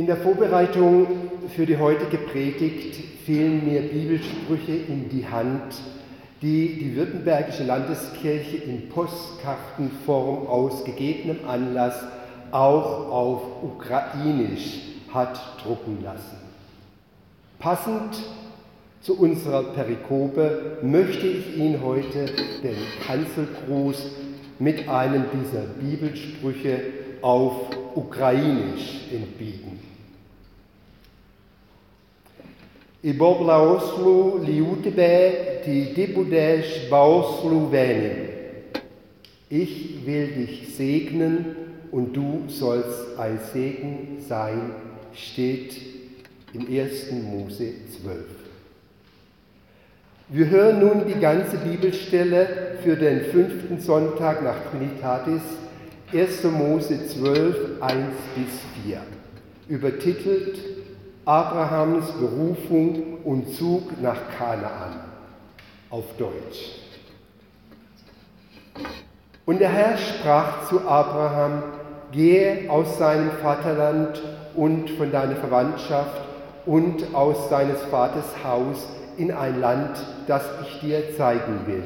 In der Vorbereitung für die heutige Predigt fielen mir Bibelsprüche in die Hand, die die Württembergische Landeskirche in Postkartenform aus gegebenem Anlass auch auf Ukrainisch hat drucken lassen. Passend zu unserer Perikope möchte ich Ihnen heute den Kanzelgruß mit einem dieser Bibelsprüche auf Ukrainisch entbieten. I Boblaoslu liutebe ti dibudesh baoslu venim. Ich will dich segnen und du sollst ein Segen sein, steht im 1. Mose 12. Wir hören nun die ganze Bibelstelle für den fünften Sonntag nach Trinitatis, 1. Mose 12, 1 bis 4, übertitelt Abrahams Berufung und Zug nach Kanaan auf Deutsch. Und der Herr sprach zu Abraham, gehe aus seinem Vaterland und von deiner Verwandtschaft und aus seines Vaters Haus in ein Land, das ich dir zeigen will.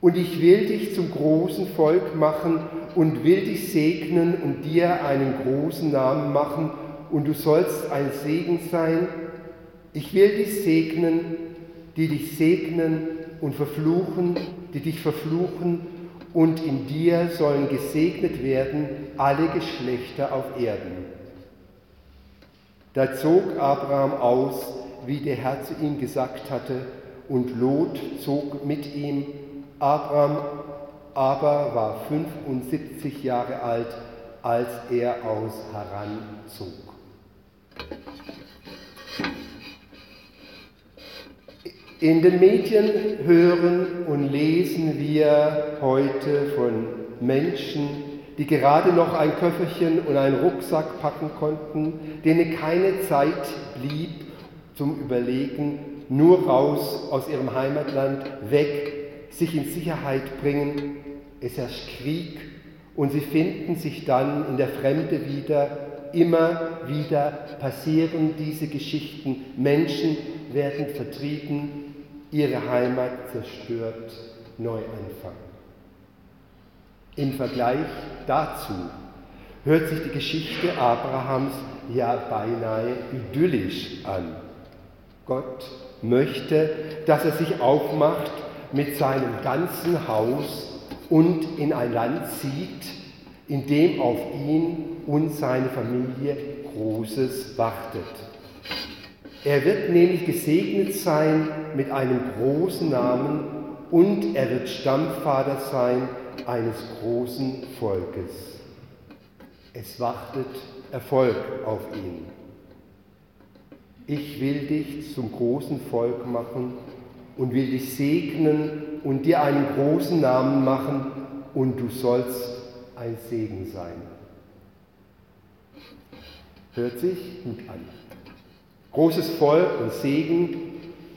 Und ich will dich zum großen Volk machen und will dich segnen und dir einen großen Namen machen und du sollst ein Segen sein. Ich will dich segnen, die dich segnen und verfluchen, die dich verfluchen und in dir sollen gesegnet werden alle Geschlechter auf Erden. Da zog Abraham aus, wie der Herr zu ihm gesagt hatte, und Lot zog mit ihm. Abraham aber war 75 Jahre alt, als er aus Haran zog. In den Medien hören und lesen wir heute von Menschen, die gerade noch ein Köfferchen und einen Rucksack packen konnten, denen keine Zeit blieb zum Überlegen, nur raus aus ihrem Heimatland, weg, sich in Sicherheit bringen. Es herrscht Krieg und sie finden sich dann in der Fremde wieder. Immer wieder passieren diese Geschichten. Menschen werden vertrieben, ihre Heimat zerstört, Neuanfang. Im Vergleich dazu hört sich die Geschichte Abrahams ja beinahe idyllisch an. Gott möchte, dass er sich aufmacht mit seinem ganzen Haus und in ein Land zieht, in dem auf ihn und seine Familie Großes wartet. Er wird nämlich gesegnet sein mit einem großen Namen und er wird Stammvater sein eines großen Volkes. Es wartet Erfolg auf ihn. Ich will dich zum großen Volk machen und will dich segnen und dir einen großen Namen machen und du sollst ein Segen sein. Hört sich gut an großes Volk und Segen.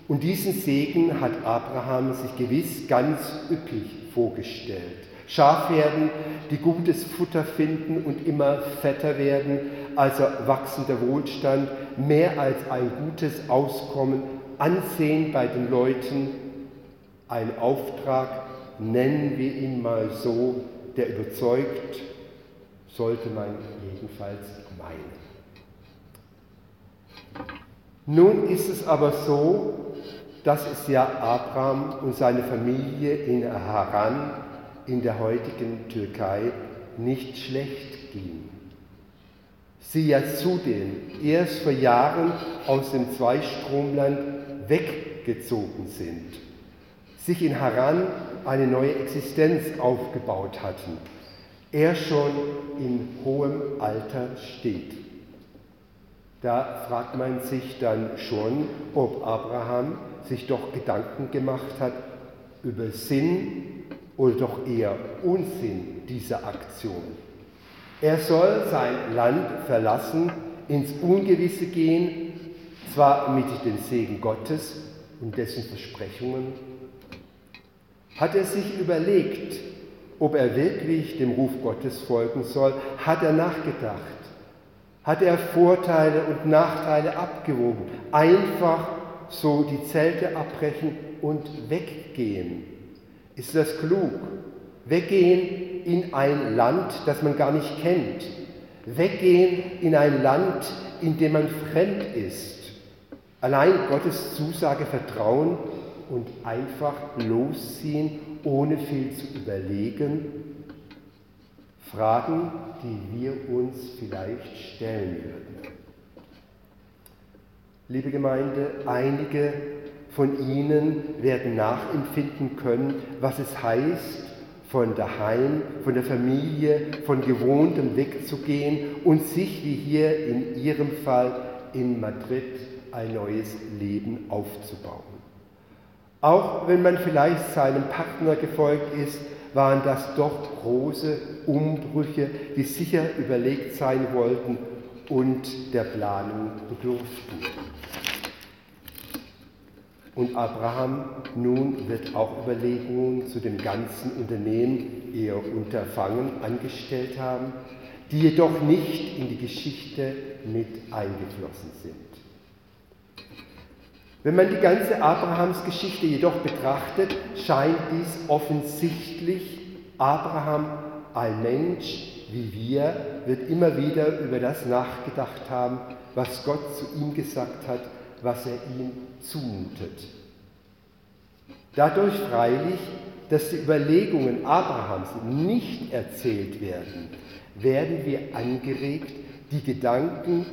Und diesen Segen hat Abraham sich gewiss ganz üppig vorgestellt. Schafherden, die gutes Futter finden und immer fetter werden, also wachsender Wohlstand, mehr als ein gutes Auskommen, Ansehen bei den Leuten, ein Auftrag, nennen wir ihn mal so, der überzeugt, sollte man jedenfalls meinen. Nun ist es aber so, dass es ja Abraham und seine Familie in Haran in der heutigen Türkei nicht schlecht ging. Sie ja zudem erst vor Jahren aus dem Zweistromland weggezogen sind, sich in Haran eine neue Existenz aufgebaut hatten, er schon in hohem Alter steht. Da fragt man sich dann schon, ob Abraham sich doch Gedanken gemacht hat über Sinn oder doch eher Unsinn dieser Aktion. Er soll sein Land verlassen, ins Ungewisse gehen, zwar mit dem Segen Gottes und dessen Versprechungen. Hat er sich überlegt, ob er wirklich dem Ruf Gottes folgen soll? Hat er nachgedacht? Hat er Vorteile und Nachteile abgewogen? Einfach so die Zelte abbrechen und weggehen. Ist das klug? Weggehen in ein Land, das man gar nicht kennt. Weggehen in ein Land, in dem man fremd ist. Allein Gottes Zusage vertrauen und einfach losziehen, ohne viel zu überlegen. Fragen, die wir uns vielleicht stellen würden. Liebe Gemeinde, einige von Ihnen werden nachempfinden können, was es heißt, von daheim, von der Familie, von gewohntem wegzugehen und sich, wie hier in Ihrem Fall in Madrid, ein neues Leben aufzubauen. Auch wenn man vielleicht seinem Partner gefolgt ist, waren das doch große Umbrüche, die sicher überlegt sein wollten und der Planung bedurften. Und Abraham nun wird auch Überlegungen zu dem ganzen Unternehmen, er unterfangen, angestellt haben, die jedoch nicht in die Geschichte mit eingeflossen sind. Wenn man die ganze Abrahams-Geschichte jedoch betrachtet, scheint dies offensichtlich Abraham, ein Mensch wie wir, wird immer wieder über das nachgedacht haben, was Gott zu ihm gesagt hat, was er ihm zumutet. Dadurch freilich, dass die Überlegungen Abrahams nicht erzählt werden, werden wir angeregt, die Gedanken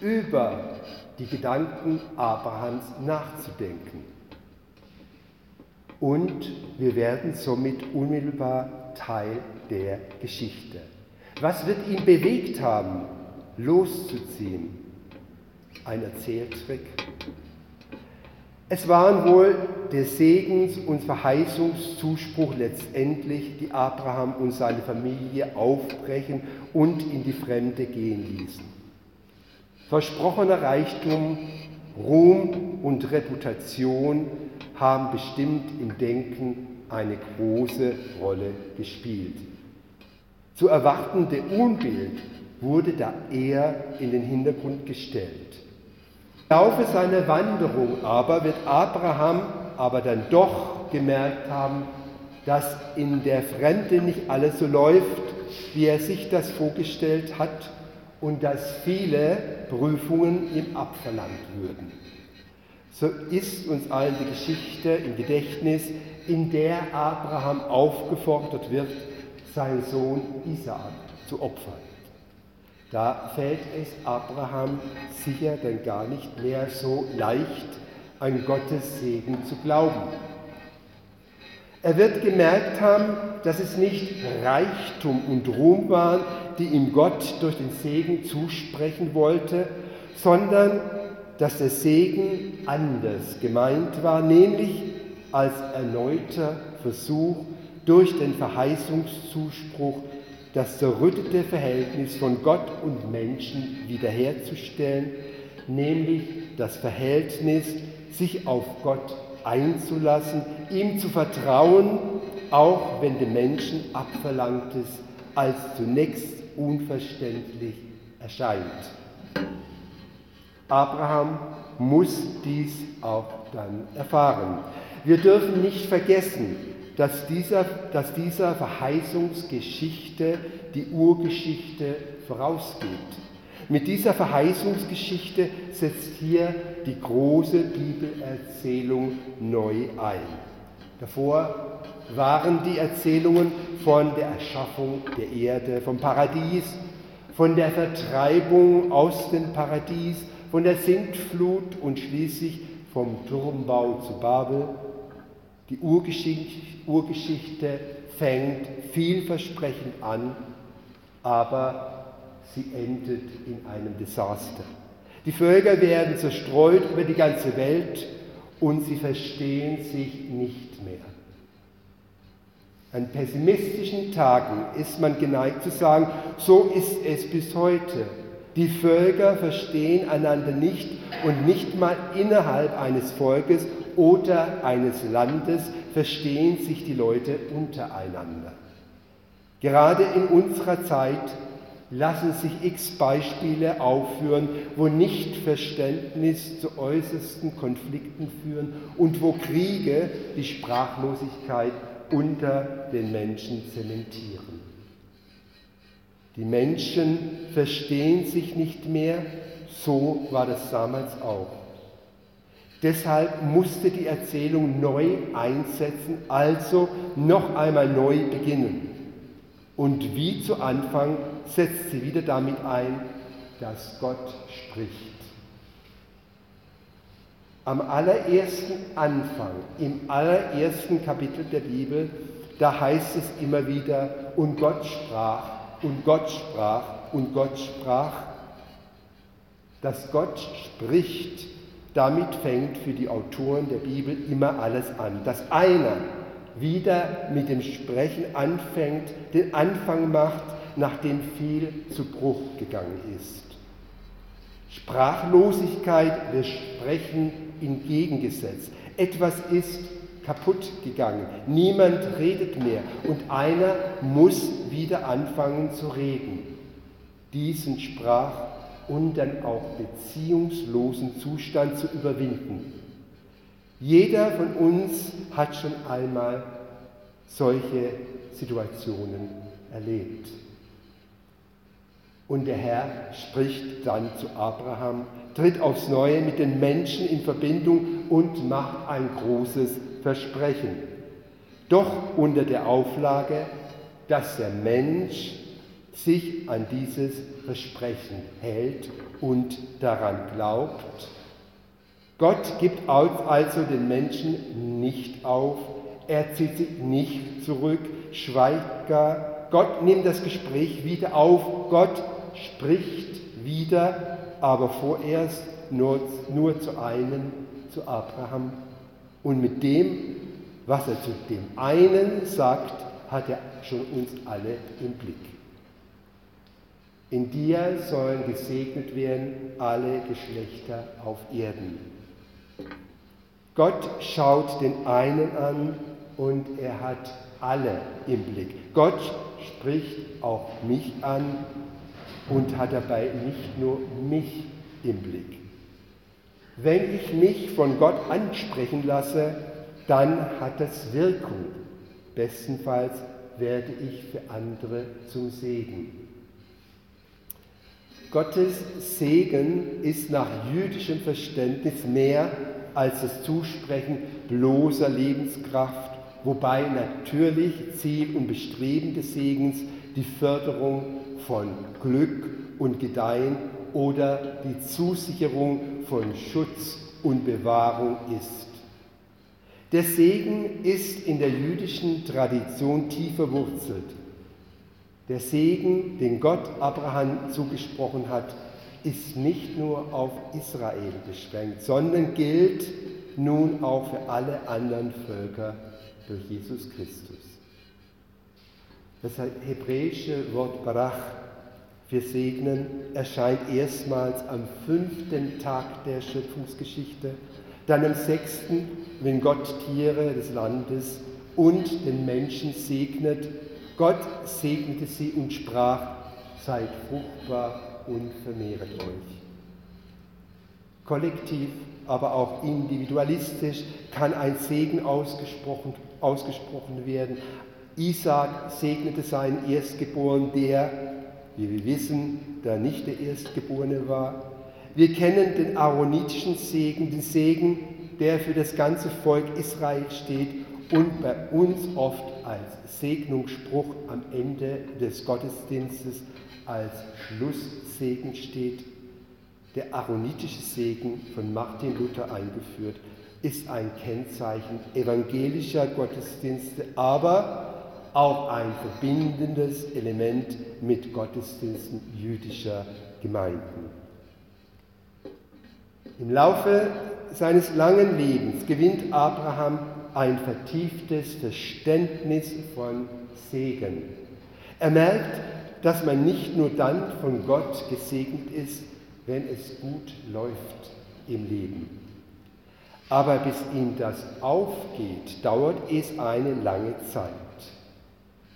über die Gedanken Abrahams nachzudenken. Und wir werden somit unmittelbar Teil der Geschichte. Was wird ihn bewegt haben, loszuziehen? Ein Erzähltrick? Es waren wohl der Segens- und Verheißungszuspruch letztendlich, die Abraham und seine Familie aufbrechen und in die Fremde gehen ließen. Versprochener Reichtum, Ruhm und Reputation haben bestimmt im Denken eine große Rolle gespielt. Zu erwartende Unbild wurde da eher in den Hintergrund gestellt. Im Laufe seiner Wanderung aber wird Abraham aber dann doch gemerkt haben, dass in der Fremde nicht alles so läuft, wie er sich das vorgestellt hat und dass viele Prüfungen ihm abverlangt würden. So ist uns allen die Geschichte im Gedächtnis, in der Abraham aufgefordert wird, seinen Sohn Isaak zu opfern. Da fällt es Abraham sicher denn gar nicht mehr so leicht, an Gottes Segen zu glauben. Er wird gemerkt haben, dass es nicht Reichtum und Ruhm waren, die ihm Gott durch den Segen zusprechen wollte, sondern dass der Segen anders gemeint war, nämlich als erneuter Versuch durch den Verheißungszuspruch das zerrüttete Verhältnis von Gott und Menschen wiederherzustellen, nämlich das Verhältnis, sich auf Gott einzulassen, ihm zu vertrauen, auch wenn dem Menschen Abverlangtes als zunächst unverständlich erscheint. Abraham muss dies auch dann erfahren. Wir dürfen nicht vergessen, dass dieser, dass dieser Verheißungsgeschichte die Urgeschichte vorausgeht. Mit dieser Verheißungsgeschichte setzt hier die große Bibelerzählung neu ein. Davor waren die Erzählungen von der Erschaffung der Erde, vom Paradies, von der Vertreibung aus dem Paradies, von der Sintflut und schließlich vom Turmbau zu Babel. Die Urgeschichte, Urgeschichte fängt vielversprechend an, aber sie endet in einem Desaster. Die Völker werden zerstreut über die ganze Welt und sie verstehen sich nicht mehr. An pessimistischen Tagen ist man geneigt zu sagen, so ist es bis heute. Die Völker verstehen einander nicht und nicht mal innerhalb eines Volkes oder eines Landes verstehen sich die Leute untereinander. Gerade in unserer Zeit lassen sich x Beispiele aufführen, wo Nichtverständnis zu äußersten Konflikten führen und wo Kriege die Sprachlosigkeit unter den Menschen zementieren. Die Menschen verstehen sich nicht mehr, so war das damals auch. Deshalb musste die Erzählung neu einsetzen, also noch einmal neu beginnen. Und wie zu Anfang setzt sie wieder damit ein, dass Gott spricht. Am allerersten Anfang, im allerersten Kapitel der Bibel, da heißt es immer wieder, und Gott sprach, und Gott sprach, und Gott sprach. Dass Gott spricht, damit fängt für die Autoren der Bibel immer alles an. Dass einer wieder mit dem Sprechen anfängt, den Anfang macht, nachdem viel zu Bruch gegangen ist. Sprachlosigkeit wird Sprechen entgegengesetzt. Etwas ist kaputt gegangen. Niemand redet mehr und einer muss wieder anfangen zu reden. Diesen Sprach- und dann auch beziehungslosen Zustand zu überwinden. Jeder von uns hat schon einmal solche Situationen erlebt. Und der Herr spricht dann zu Abraham, tritt aufs Neue mit den Menschen in Verbindung und macht ein großes Versprechen. Doch unter der Auflage, dass der Mensch sich an dieses Versprechen hält und daran glaubt Gott gibt also den Menschen nicht auf, er zieht sich nicht zurück, schweigt gar. Gott nimmt das Gespräch wieder auf, Gott spricht wieder, aber vorerst nur, nur zu einem, zu Abraham. Und mit dem, was er zu dem einen sagt, hat er schon uns alle im Blick. In dir sollen gesegnet werden alle Geschlechter auf Erden. Gott schaut den einen an und er hat alle im Blick. Gott spricht auch mich an und hat dabei nicht nur mich im Blick. Wenn ich mich von Gott ansprechen lasse, dann hat das Wirkung. Bestenfalls werde ich für andere zum Segen. Gottes Segen ist nach jüdischem Verständnis mehr als das Zusprechen bloßer Lebenskraft, wobei natürlich Ziel und Bestreben des Segens die Förderung von Glück und Gedeihen oder die Zusicherung von Schutz und Bewahrung ist. Der Segen ist in der jüdischen Tradition tief verwurzelt. Der Segen, den Gott Abraham zugesprochen hat, ist nicht nur auf Israel beschränkt, sondern gilt nun auch für alle anderen Völker durch Jesus Christus. Das hebräische Wort Barach für Segnen erscheint erstmals am fünften Tag der Schöpfungsgeschichte, dann am sechsten, wenn Gott Tiere des Landes und den Menschen segnet. Gott segnete sie und sprach, seid fruchtbar und vermehret euch. Kollektiv, aber auch individualistisch kann ein Segen ausgesprochen, ausgesprochen werden. Isaac segnete seinen Erstgeborenen, der, wie wir wissen, da nicht der Erstgeborene war. Wir kennen den aaronitischen Segen, den Segen, der für das ganze Volk Israel steht und bei uns oft als Segnungsspruch am Ende des Gottesdienstes als Schlusssegen steht. Der aaronitische Segen von Martin Luther eingeführt, ist ein Kennzeichen evangelischer Gottesdienste, aber auch ein verbindendes Element mit Gottesdiensten jüdischer Gemeinden. Im Laufe seines langen Lebens gewinnt Abraham ein vertieftes Verständnis von Segen. Er merkt, dass man nicht nur dann von Gott gesegnet ist, wenn es gut läuft im Leben. Aber bis ihm das aufgeht, dauert es eine lange Zeit.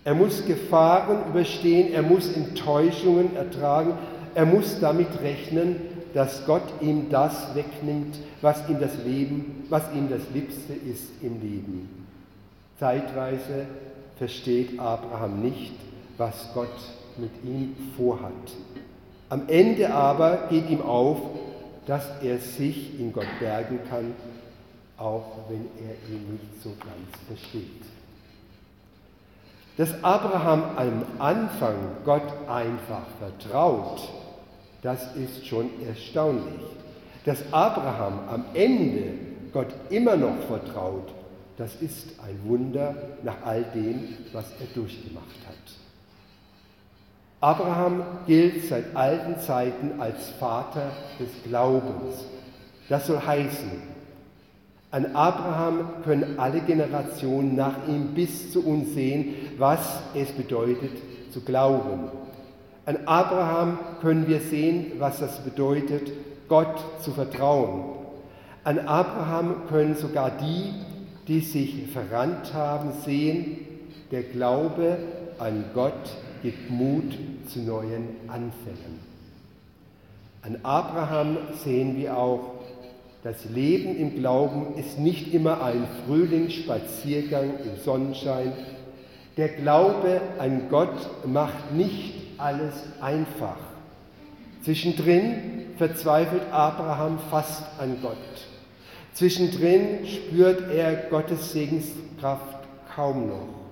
Er muss Gefahren überstehen, er muss Enttäuschungen ertragen, er muss damit rechnen, dass Gott ihm das wegnimmt, was ihm das Leben, was ihm das Liebste ist im Leben. Zeitweise versteht Abraham nicht, was Gott mit ihm vorhat. Am Ende aber geht ihm auf, dass er sich in Gott bergen kann, auch wenn er ihn nicht so ganz versteht. Dass Abraham am Anfang Gott einfach vertraut, das ist schon erstaunlich. Dass Abraham am Ende Gott immer noch vertraut, das ist ein Wunder nach all dem, was er durchgemacht hat. Abraham gilt seit alten Zeiten als Vater des Glaubens. Das soll heißen, an Abraham können alle Generationen nach ihm bis zu uns sehen, was es bedeutet zu glauben. An Abraham können wir sehen, was das bedeutet, Gott zu vertrauen. An Abraham können sogar die, die sich verrannt haben, sehen, der Glaube an Gott gibt Mut zu neuen Anfängen. An Abraham sehen wir auch, das Leben im Glauben ist nicht immer ein Frühlingsspaziergang im Sonnenschein. Der Glaube an Gott macht nicht alles einfach. Zwischendrin verzweifelt Abraham fast an Gott. Zwischendrin spürt er Gottes Segenskraft kaum noch.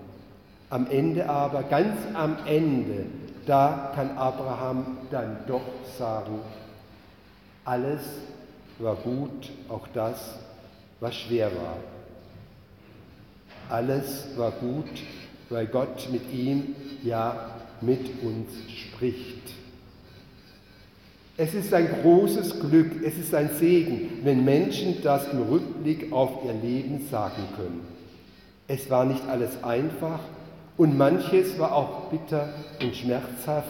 Am Ende aber, ganz am Ende, da kann Abraham dann doch sagen, alles war gut, auch das, was schwer war. Alles war gut, weil Gott mit ihm, ja, mit uns spricht. Es ist ein großes Glück, es ist ein Segen, wenn Menschen das im Rückblick auf ihr Leben sagen können. Es war nicht alles einfach und manches war auch bitter und schmerzhaft,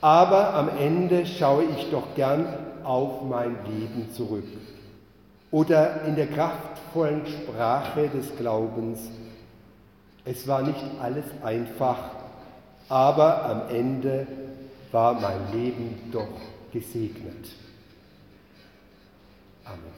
aber am Ende schaue ich doch gern auf mein Leben zurück. Oder in der kraftvollen Sprache des Glaubens, es war nicht alles einfach, aber am Ende war mein Leben doch gesegnet. Amen.